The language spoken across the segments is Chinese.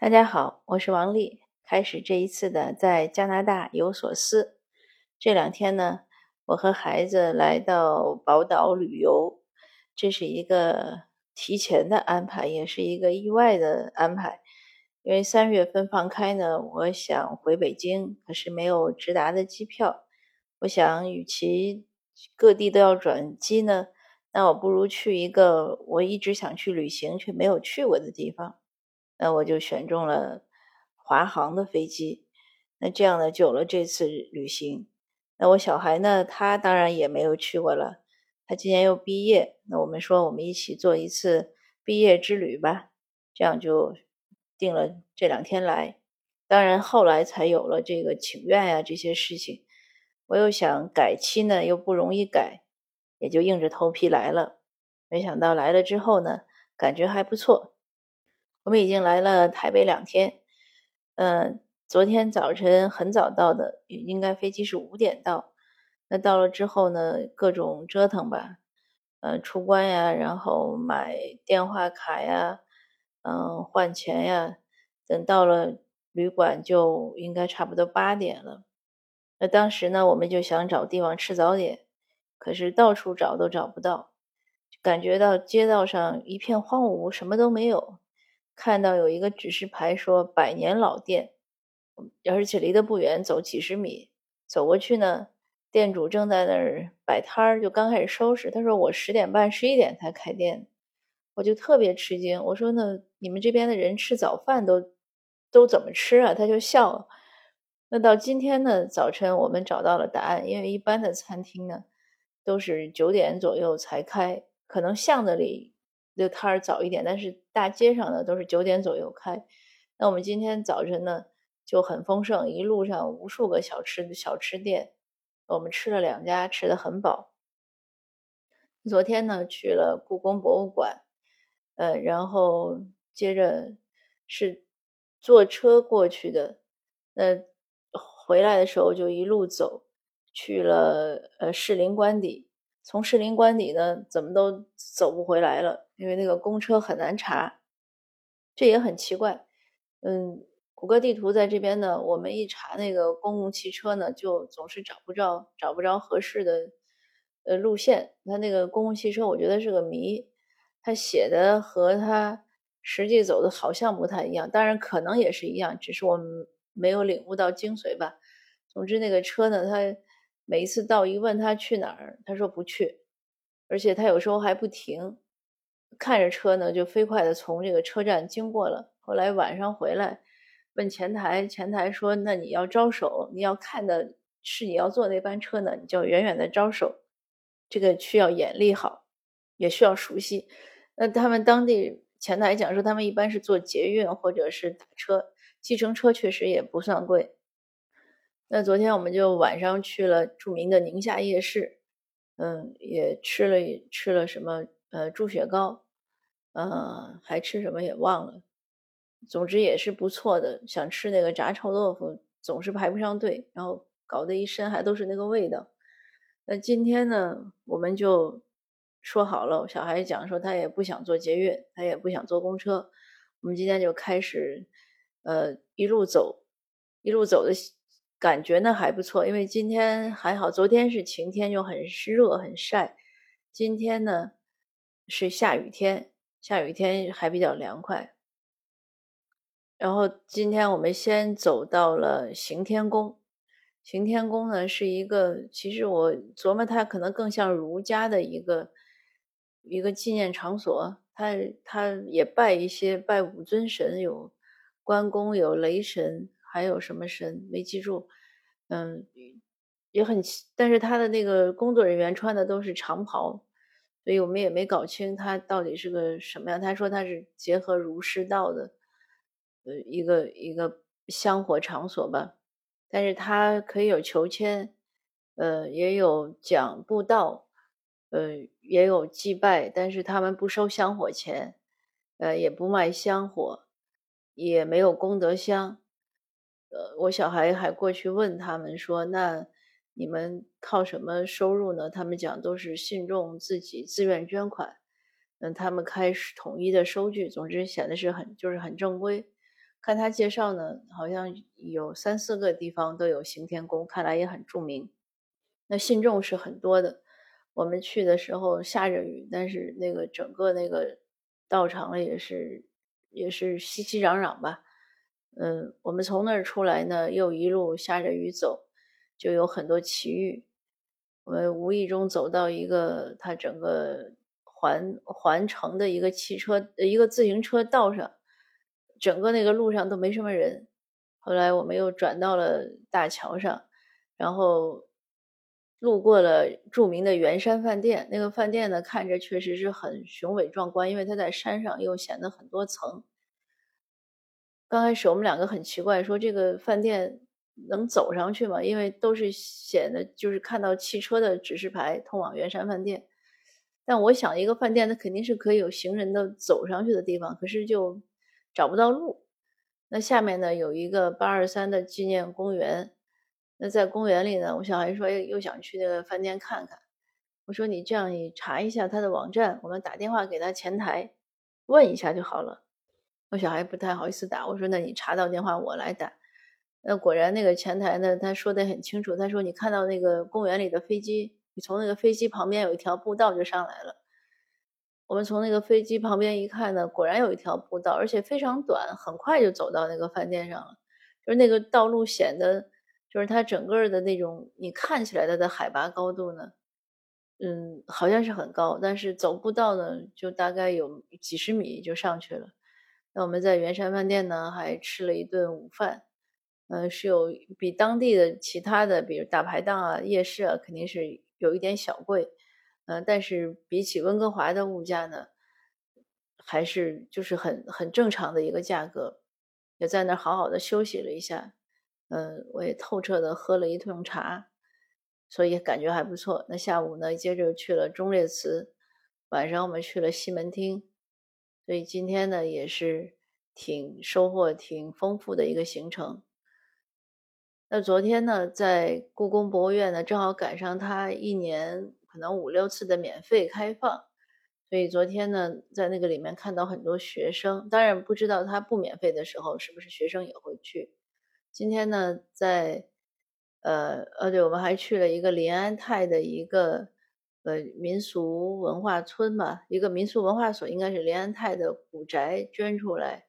大家好，我是王丽。开始这一次的在加拿大有所思。这两天呢，我和孩子来到宝岛旅游，这是一个提前的安排，也是一个意外的安排。因为三月份放开呢，我想回北京，可是没有直达的机票。我想，与其各地都要转机呢，那我不如去一个我一直想去旅行却没有去过的地方。那我就选中了华航的飞机，那这样呢，就有了这次旅行。那我小孩呢，他当然也没有去过了，他今年又毕业。那我们说，我们一起做一次毕业之旅吧，这样就定了这两天来。当然后来才有了这个请愿呀这些事情。我又想改期呢，又不容易改，也就硬着头皮来了。没想到来了之后呢，感觉还不错。我们已经来了台北两天，嗯，昨天早晨很早到的，应该飞机是五点到。那到了之后呢，各种折腾吧，嗯，出关呀，然后买电话卡呀，嗯，换钱呀，等到了旅馆就应该差不多八点了。那当时呢，我们就想找地方吃早点，可是到处找都找不到，感觉到街道上一片荒芜，什么都没有。看到有一个指示牌说百年老店，而且离得不远，走几十米。走过去呢，店主正在那儿摆摊儿，就刚开始收拾。他说我十点半、十一点才开店，我就特别吃惊。我说那你们这边的人吃早饭都都怎么吃啊？他就笑。那到今天呢，早晨我们找到了答案，因为一般的餐厅呢都是九点左右才开，可能巷子里。的摊儿早一点，但是大街上呢都是九点左右开。那我们今天早晨呢就很丰盛，一路上无数个小吃小吃店，我们吃了两家，吃的很饱。昨天呢去了故宫博物馆，呃，然后接着是坐车过去的，那回来的时候就一路走去了呃士林官邸。从士林官邸呢，怎么都走不回来了，因为那个公车很难查，这也很奇怪。嗯，谷歌地图在这边呢，我们一查那个公共汽车呢，就总是找不着，找不着合适的呃路线。它那个公共汽车，我觉得是个谜，它写的和它实际走的好像不太一样，当然可能也是一样，只是我们没有领悟到精髓吧。总之，那个车呢，它。每一次到一问他去哪儿，他说不去，而且他有时候还不停，看着车呢就飞快的从这个车站经过了。后来晚上回来问前台，前台说：“那你要招手，你要看的是你要坐那班车呢，你就远远的招手。这个需要眼力好，也需要熟悉。那他们当地前台讲说，他们一般是坐捷运或者是打车，计程车确实也不算贵。”那昨天我们就晚上去了著名的宁夏夜市，嗯，也吃了吃了什么呃猪血糕，呃，还吃什么也忘了，总之也是不错的。想吃那个炸臭豆腐，总是排不上队，然后搞得一身还都是那个味道。那今天呢，我们就说好了，小孩讲说他也不想坐捷运，他也不想坐公车，我们今天就开始呃一路走，一路走的。感觉呢还不错，因为今天还好，昨天是晴天，就很湿热很晒。今天呢是下雨天，下雨天还比较凉快。然后今天我们先走到了行天宫，行天宫呢是一个，其实我琢磨它可能更像儒家的一个一个纪念场所。它它也拜一些拜五尊神，有关公，有雷神。还有什么神没记住？嗯，也很，但是他的那个工作人员穿的都是长袍，所以我们也没搞清他到底是个什么样。他说他是结合儒释道的，呃，一个一个香火场所吧。但是他可以有求签，呃，也有讲布道，呃，也有祭拜，但是他们不收香火钱，呃，也不卖香火，也没有功德箱。呃，我小孩还过去问他们说：“那你们靠什么收入呢？”他们讲都是信众自己自愿捐款。嗯，他们开始统一的收据，总之显得是很就是很正规。看他介绍呢，好像有三四个地方都有行天宫，看来也很著名。那信众是很多的。我们去的时候下着雨，但是那个整个那个道场也是也是熙熙攘攘吧。嗯，我们从那儿出来呢，又一路下着雨走，就有很多奇遇。我们无意中走到一个它整个环环城的一个汽车一个自行车道上。整个那个路上都没什么人，后来我们又转到了大桥上，然后路过了著名的圆山饭店。那个饭店呢，看着确实是很雄伟壮观，因为它在山上，又显得很多层。刚开始我们两个很奇怪，说这个饭店能走上去吗？因为都是显得就是看到汽车的指示牌通往圆山饭店。但我想，一个饭店它肯定是可以有行人的走上去的地方，可是就。找不到路，那下面呢有一个八二三的纪念公园。那在公园里呢，我小孩说又想去那个饭店看看。我说你这样，你查一下他的网站，我们打电话给他前台问一下就好了。我小孩不太好意思打，我说那你查到电话我来打。那果然那个前台呢，他说的很清楚，他说你看到那个公园里的飞机，你从那个飞机旁边有一条步道就上来了。我们从那个飞机旁边一看呢，果然有一条步道，而且非常短，很快就走到那个饭店上了。就是那个道路显得，就是它整个的那种，你看起来它的海拔高度呢，嗯，好像是很高，但是走步道呢，就大概有几十米就上去了。那我们在圆山饭店呢，还吃了一顿午饭，呃，是有比当地的其他的，比如大排档啊、夜市啊，肯定是有一点小贵。嗯，但是比起温哥华的物价呢，还是就是很很正常的一个价格。也在那儿好好的休息了一下，嗯，我也透彻的喝了一通茶，所以感觉还不错。那下午呢，接着去了忠烈祠，晚上我们去了西门町，所以今天呢也是挺收获挺丰富的一个行程。那昨天呢，在故宫博物院呢，正好赶上他一年。可能五六次的免费开放，所以昨天呢，在那个里面看到很多学生。当然不知道他不免费的时候，是不是学生也会去。今天呢，在呃呃，对，我们还去了一个临安泰的一个呃民俗文化村吧，一个民俗文化所，应该是临安泰的古宅捐出来，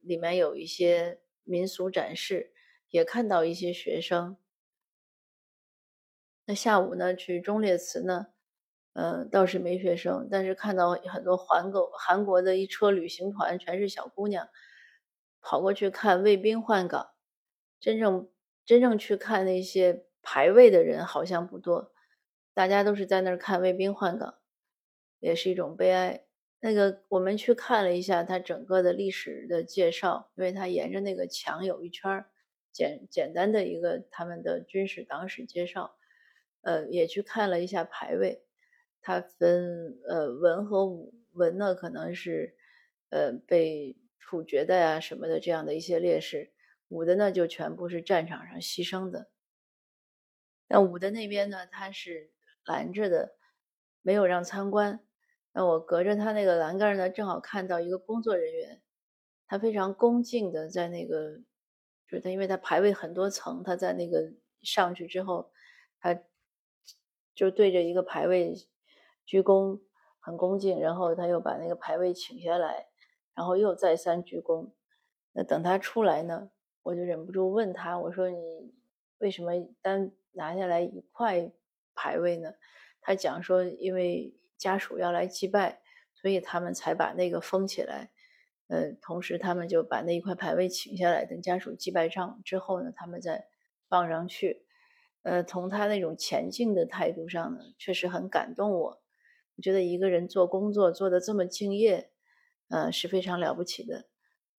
里面有一些民俗展示，也看到一些学生。那下午呢，去忠烈祠呢，嗯，倒是没学生，但是看到很多韩国韩国的一车旅行团，全是小姑娘，跑过去看卫兵换岗。真正真正去看那些排位的人好像不多，大家都是在那儿看卫兵换岗，也是一种悲哀。那个我们去看了一下它整个的历史的介绍，因为它沿着那个墙有一圈简简单的一个他们的军事党史介绍。呃，也去看了一下排位，它分呃文和武，文呢可能是呃被处决的呀什么的这样的一些烈士，武的呢就全部是战场上牺牲的。那武的那边呢，他是拦着的，没有让参观。那我隔着他那个栏杆呢，正好看到一个工作人员，他非常恭敬的在那个，就是他因为他排位很多层，他在那个上去之后，他。就对着一个牌位鞠躬，很恭敬，然后他又把那个牌位请下来，然后又再三鞠躬。那等他出来呢，我就忍不住问他：“我说你为什么单拿下来一块牌位呢？”他讲说：“因为家属要来祭拜，所以他们才把那个封起来。呃，同时他们就把那一块牌位请下来，等家属祭拜上之后呢，他们再放上去。”呃，从他那种前进的态度上呢，确实很感动我。我觉得一个人做工作做得这么敬业，呃，是非常了不起的。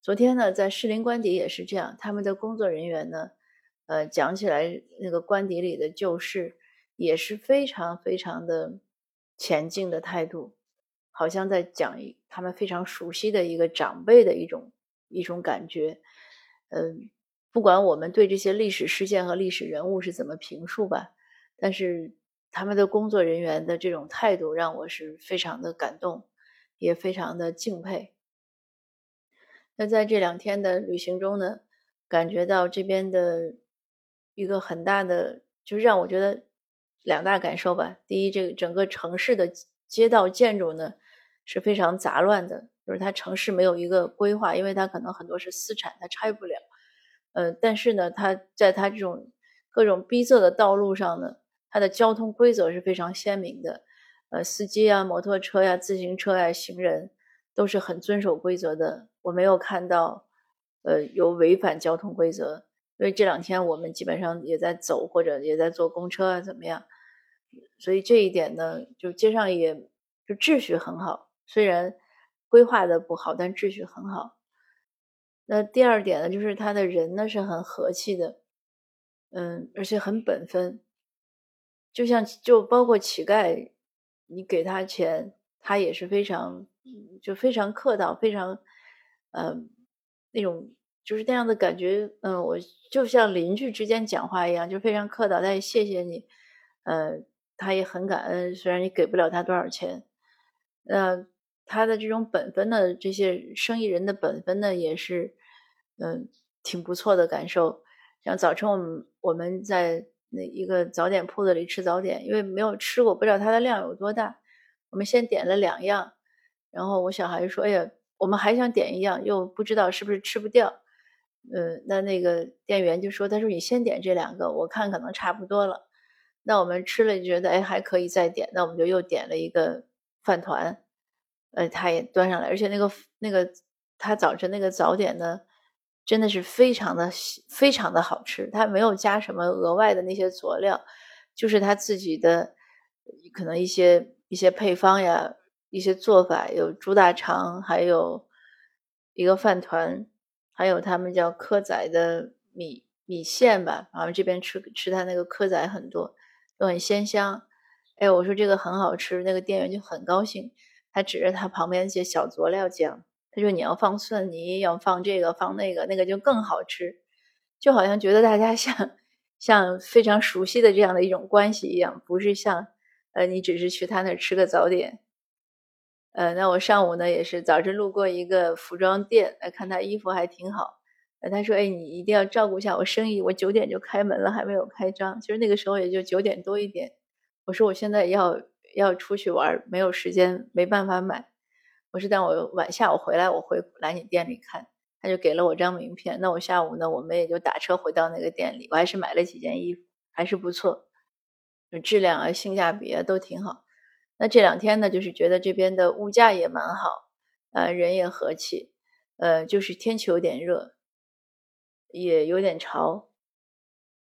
昨天呢，在士林官邸也是这样，他们的工作人员呢，呃，讲起来那个官邸里的旧事，也是非常非常的前进的态度，好像在讲他们非常熟悉的一个长辈的一种一种感觉，嗯。不管我们对这些历史事件和历史人物是怎么评述吧，但是他们的工作人员的这种态度让我是非常的感动，也非常的敬佩。那在这两天的旅行中呢，感觉到这边的一个很大的，就是让我觉得两大感受吧。第一，这个整个城市的街道建筑呢是非常杂乱的，就是它城市没有一个规划，因为它可能很多是私产，它拆不了。呃，但是呢，它在它这种各种逼仄的道路上呢，它的交通规则是非常鲜明的。呃，司机啊、摩托车呀、自行车呀、行人都是很遵守规则的。我没有看到，呃，有违反交通规则。因为这两天我们基本上也在走或者也在坐公车啊，怎么样？所以这一点呢，就街上也就秩序很好。虽然规划的不好，但秩序很好。那第二点呢，就是他的人呢是很和气的，嗯，而且很本分。就像就包括乞丐。你给他钱，他也是非常，就非常客套，非常，嗯，那种就是那样的感觉，嗯，我就像邻居之间讲话一样，就非常客套，他也谢谢你，呃，他也很感恩，虽然你给不了他多少钱，那他的这种本分呢这些生意人的本分呢，也是，嗯，挺不错的感受。像早晨我们我们在。那一个早点铺子里吃早点，因为没有吃过，不知道它的量有多大。我们先点了两样，然后我小孩说：“哎呀，我们还想点一样，又不知道是不是吃不掉。”嗯，那那个店员就说：“他说你先点这两个，我看可能差不多了。”那我们吃了就觉得哎还可以再点，那我们就又点了一个饭团，呃，他也端上来，而且那个那个他早晨那个早点呢。真的是非常的非常的好吃，他没有加什么额外的那些佐料，就是他自己的可能一些一些配方呀，一些做法，有猪大肠，还有一个饭团，还有他们叫蚵仔的米米线吧，然后这边吃吃他那个蚵仔很多，都很鲜香。哎，我说这个很好吃，那个店员就很高兴，他指着他旁边那些小佐料讲。他说：“你要放蒜泥，要放这个，放那个，那个就更好吃，就好像觉得大家 像像非常熟悉的这样的一种关系一样，不是像呃你只是去他那儿吃个早点。呃，那我上午呢也是早晨路过一个服装店，来看他衣服还挺好。他说：‘哎，你一定要照顾一下我生意，我九点就开门了，还没有开张。’其实那个时候也就九点多一点。我说我现在要要出去玩，没有时间，没办法买。”我说：“但我晚下午回来，我回来你店里看，他就给了我张名片。那我下午呢，我们也就打车回到那个店里。我还是买了几件衣服，还是不错，质量啊、性价比啊都挺好。那这两天呢，就是觉得这边的物价也蛮好，呃，人也和气，呃，就是天气有点热，也有点潮，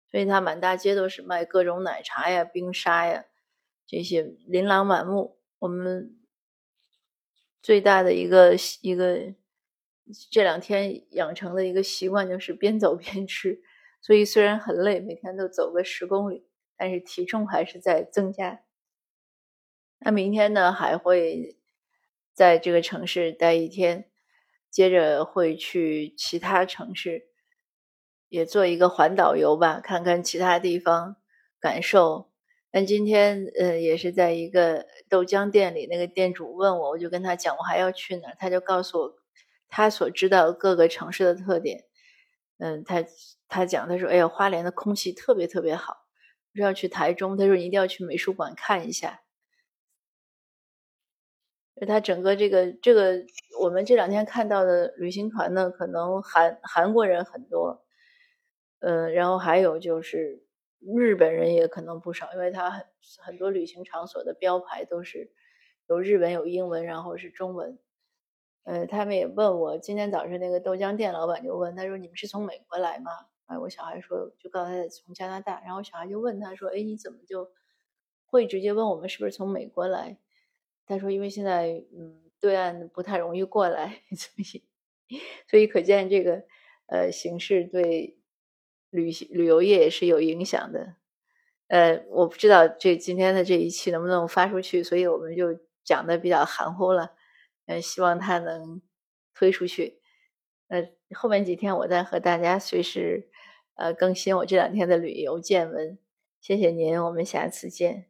所以它满大街都是卖各种奶茶呀、冰沙呀，这些琳琅满目。我们。最大的一个一个这两天养成的一个习惯就是边走边吃，所以虽然很累，每天都走个十公里，但是体重还是在增加。那明天呢，还会在这个城市待一天，接着会去其他城市，也做一个环岛游吧，看看其他地方，感受。但今天，呃，也是在一个豆浆店里，那个店主问我，我就跟他讲我还要去哪，他就告诉我他所知道各个城市的特点。嗯，他他讲，他说，哎呀，花莲的空气特别特别好，说要去台中，他说你一定要去美术馆看一下。他整个这个这个，我们这两天看到的旅行团呢，可能韩韩国人很多，嗯，然后还有就是。日本人也可能不少，因为他很很多旅行场所的标牌都是有日文、有英文，然后是中文。呃，他们也问我，今天早上那个豆浆店老板就问他说：“你们是从美国来吗？”哎，我小孩说，就告诉他从加拿大。然后小孩就问他说：“哎，你怎么就会直接问我们是不是从美国来？”他说：“因为现在嗯，对岸不太容易过来，所以 所以可见这个呃形势对。”旅旅游业也是有影响的，呃，我不知道这今天的这一期能不能发出去，所以我们就讲的比较含糊了，嗯，希望它能推出去。呃，后面几天我再和大家随时呃更新我这两天的旅游见闻。谢谢您，我们下次见。